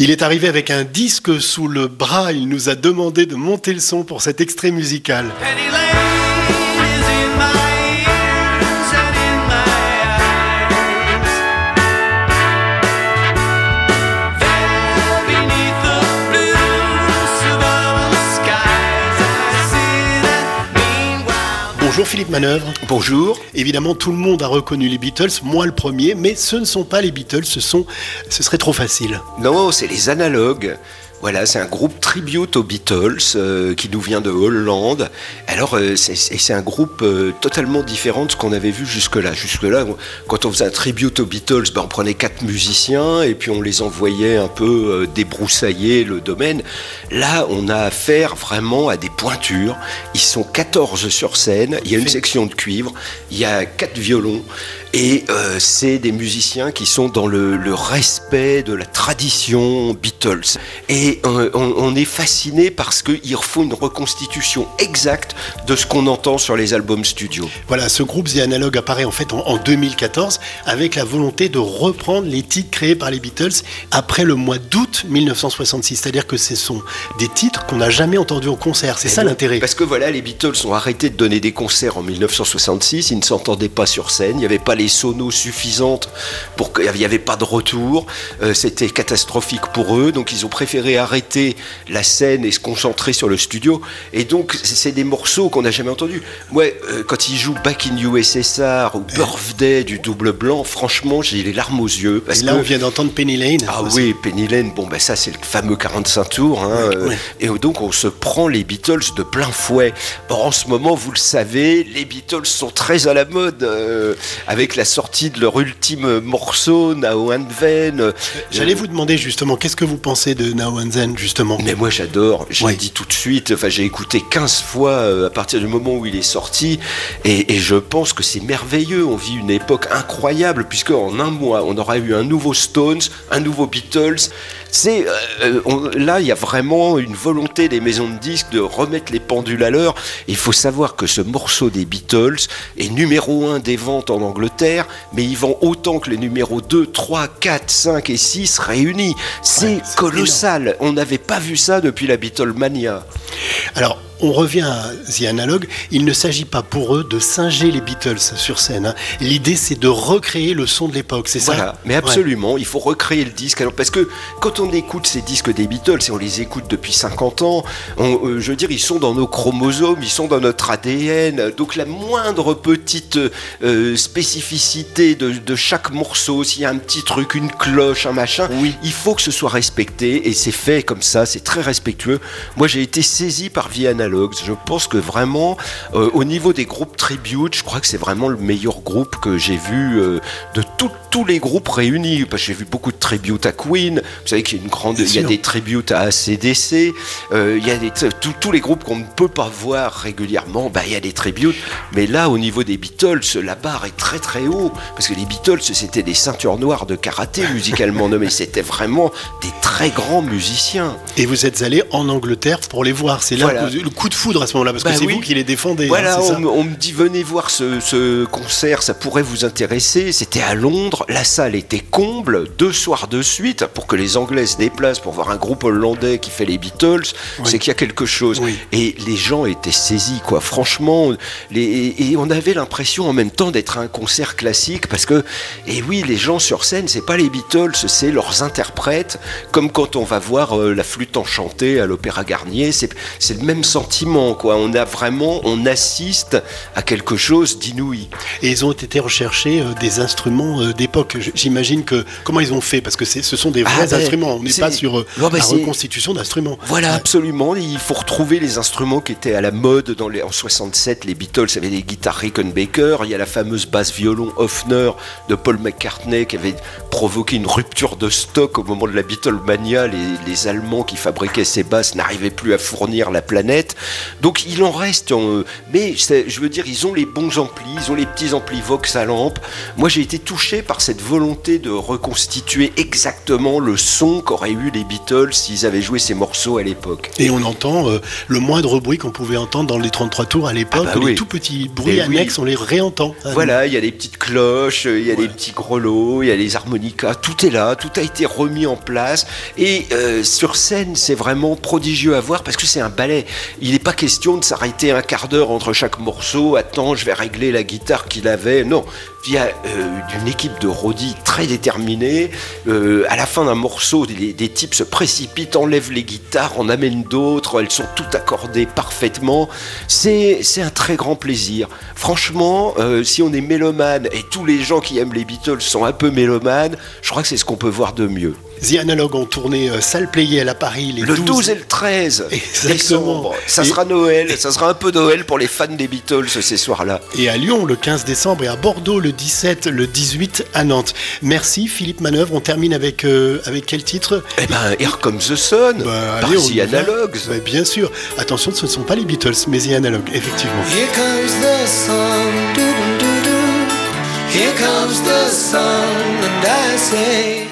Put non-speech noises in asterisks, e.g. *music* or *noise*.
Il est arrivé avec un disque sous le bras. Il nous a demandé de monter le son pour cet extrait musical. Bonjour Philippe Manœuvre. Bonjour. Évidemment, tout le monde a reconnu les Beatles, moi le premier, mais ce ne sont pas les Beatles, ce sont, ce serait trop facile. Non, c'est les analogues. Voilà, c'est un groupe tribute aux Beatles euh, qui nous vient de Hollande. Alors, euh, c'est un groupe euh, totalement différent de ce qu'on avait vu jusque-là. Jusque-là, quand on faisait un tribute aux Beatles, ben, on prenait quatre musiciens et puis on les envoyait un peu débroussailler le domaine. Là, on a affaire vraiment à des pointures. Ils sont 14 sur scène, il y a une section de cuivre, il y a quatre violons. Et euh, c'est des musiciens qui sont dans le, le, respect de la tradition Beatles. Et euh, on, on, est fasciné parce qu'ils font une reconstitution exacte de ce qu'on entend sur les albums studio. Voilà, ce groupe The Analog apparaît en fait en, en 2014 avec la volonté de reprendre les titres créés par les Beatles après le mois d'août 1966. C'est-à-dire que ce sont des titres qu'on n'a jamais entendus en concert. C'est ça l'intérêt. Parce que voilà, les Beatles ont arrêté de donner des concerts en 1966. Ils ne s'entendaient pas sur scène. Il n'y avait pas les sonos suffisantes pour qu'il n'y avait pas de retour. Euh, C'était catastrophique pour eux, donc ils ont préféré arrêter la scène et se concentrer sur le studio. Et donc c'est des morceaux qu'on n'a jamais entendus. Moi, euh, quand ils jouent Back in USSR ou Birthday du double blanc, franchement, j'ai les larmes aux yeux. Parce et là, que... on vient d'entendre Penny Lane. Ah oui, Penny Lane, bon, ben ça c'est le fameux 45 tours. Hein, oui, oui. Et donc on se prend les Beatles de plein fouet. Bon, en ce moment, vous le savez, les Beatles sont très à la mode euh, avec la sortie de leur ultime morceau, Now and Then. J'allais vous demander justement, qu'est-ce que vous pensez de Now and Then justement? Mais moi j'adore, j'ai Oui. dit tout de suite, enfin j'ai écouté 15 fois euh, à partir du moment où il est sorti et, et je pense que c'est merveilleux, on vit une époque incroyable puisque en un mois on aura eu un nouveau Stones, un nouveau Beatles. C'est euh, là il y a vraiment une volonté des maisons de disques de remettre les pendules à l'heure. Il faut savoir que ce morceau des Beatles est numéro 1 des ventes en Angleterre, mais il vend autant que les numéros 2, 3, 4, 5 et 6 réunis. C'est Ouais, c'est colossal. On n'avait pas vu ça depuis la Beatlemania. Alors, on revient à The Analog. Il ne s'agit pas pour eux de singer les Beatles sur scène. hein. L'idée, c'est de recréer le son de l'époque, c'est ça Voilà, mais absolument, il faut recréer le disque. Alors, parce que quand on écoute ces disques des Beatles, et on les écoute depuis 50 ans, on- euh, je veux dire, ils sont dans nos chromosomes, ils sont dans notre ADN. Donc la moindre petite euh, spécificité de, de chaque morceau, s'il y a un petit truc, une cloche, un machin, Oui. il faut que ce soit respecté, et c'est fait comme ça, c'est très respectueux. Moi, j'ai été saisi par Vie Analogues. Je pense que vraiment, euh, au niveau des groupes tribute, je crois que c'est vraiment le meilleur groupe que j'ai vu euh, de tout- tous les groupes réunis. Parce que j'ai vu beaucoup de tributes à Queen. Vous savez qu'il y a une grande, Bien il y a sûr. des tributes à ACDC. euh, il y a des, tous- tous les groupes qu'on ne peut pas voir régulièrement. Bah, il y a des tributes. Mais là, au niveau des Beatles, la barre est très très haut. Parce que les Beatles, c'était des ceintures noires de karaté musicalement *laughs* nommés. C'était vraiment des très grands musiciens. Et vous êtes allé en Angleterre pour les voir. C'est là Voilà. que coup de foudre à ce moment-là, parce Bah que c'est oui. vous qui les défendez. hein, Voilà, c'est on, me- on me dit venez voir ce, ce concert, ça pourrait vous intéresser. C'était à Londres, la salle était comble, deux soirs de suite, pour que les Anglais se déplacent pour voir un groupe hollandais qui fait les Beatles, Oui. c'est qu'il y a quelque chose. Oui. Et les gens étaient saisis, quoi. Franchement, les, et on avait l'impression en même temps d'être à un concert classique, parce que, et oui, les gens sur scène, c'est pas les Beatles, c'est leurs interprètes, comme quand on va voir euh, la flûte enchantée à l'Opéra Garnier, c'est c'est le même sentiment, quoi. On a vraiment, on assiste à quelque chose d'inouï. Et ils ont été rechercher euh, des instruments euh, d'époque. J'imagine que comment ils ont fait, parce que ce sont des Ah, vrais ben, instruments. On n'est pas sur euh, Non, la reconstitution d'instruments. Voilà, Ouais. absolument. Il faut retrouver les instruments qui étaient à la mode dans les, en 67. Les Beatles avaient des guitares Rickenbacker. Il y a la fameuse basse violon Hofner de Paul McCartney qui avait provoqué une rupture de stock au moment de la Beatlemania. Les, les Allemands qui fabriquaient ces basses n'arrivaient plus à fournir la planète. Donc il en reste. en- mais je veux dire, ils ont les bons amplis, ils ont les petits amplis Vox à lampe. Moi j'ai été touché par cette volonté de reconstituer exactement le son qu'auraient eu les Beatles s'ils avaient joué ces morceaux à l'époque. Et on entend euh, le moindre bruit qu'on pouvait entendre dans les 33 tours à l'époque, Ah bah les tout petits bruits Et annexes, on les réentend. Ah, Voilà, il y a les petites cloches, il y a les petits grelots, il y a les harmonicas, tout est là, tout a été remis en place. Et euh, sur scène, c'est vraiment prodigieux à voir parce que c'est un ballet. Il n'est pas question de s'arrêter un quart d'heure entre chaque morceau. Attends, je vais régler la guitare qu'il avait. Non, il y a euh, une équipe de rodis très déterminée. Euh, à la fin d'un morceau, des, des types se précipitent, enlèvent les guitares, en amènent d'autres. Elles sont toutes accordées parfaitement. C'est un très grand plaisir. Franchement, euh, si on est mélomane et tous les gens qui aiment les Beatles sont un peu mélomanes, je crois que c'est ce qu'on peut voir de mieux. The Analog ont tourné euh, salle Playel à Paris les Le 12 et le 13 Exactement. décembre, ça Et- sera Noël, ça sera un peu Noël pour les fans des Beatles ces soirs-là. et à Lyon le 15 décembre et à Bordeaux le 17, le 18 à Nantes. Merci Philippe Manœuvre. On termine avec, euh, avec quel titre? Eh ben, Here Comes the Sun, Bah, par allez, The. Analogues. Bah, bien sûr. Attention, ce ne sont pas les Beatles, mais The Analog, effectivement. Here comes the sun, doo doo doo doo. Here comes the sun, and I say.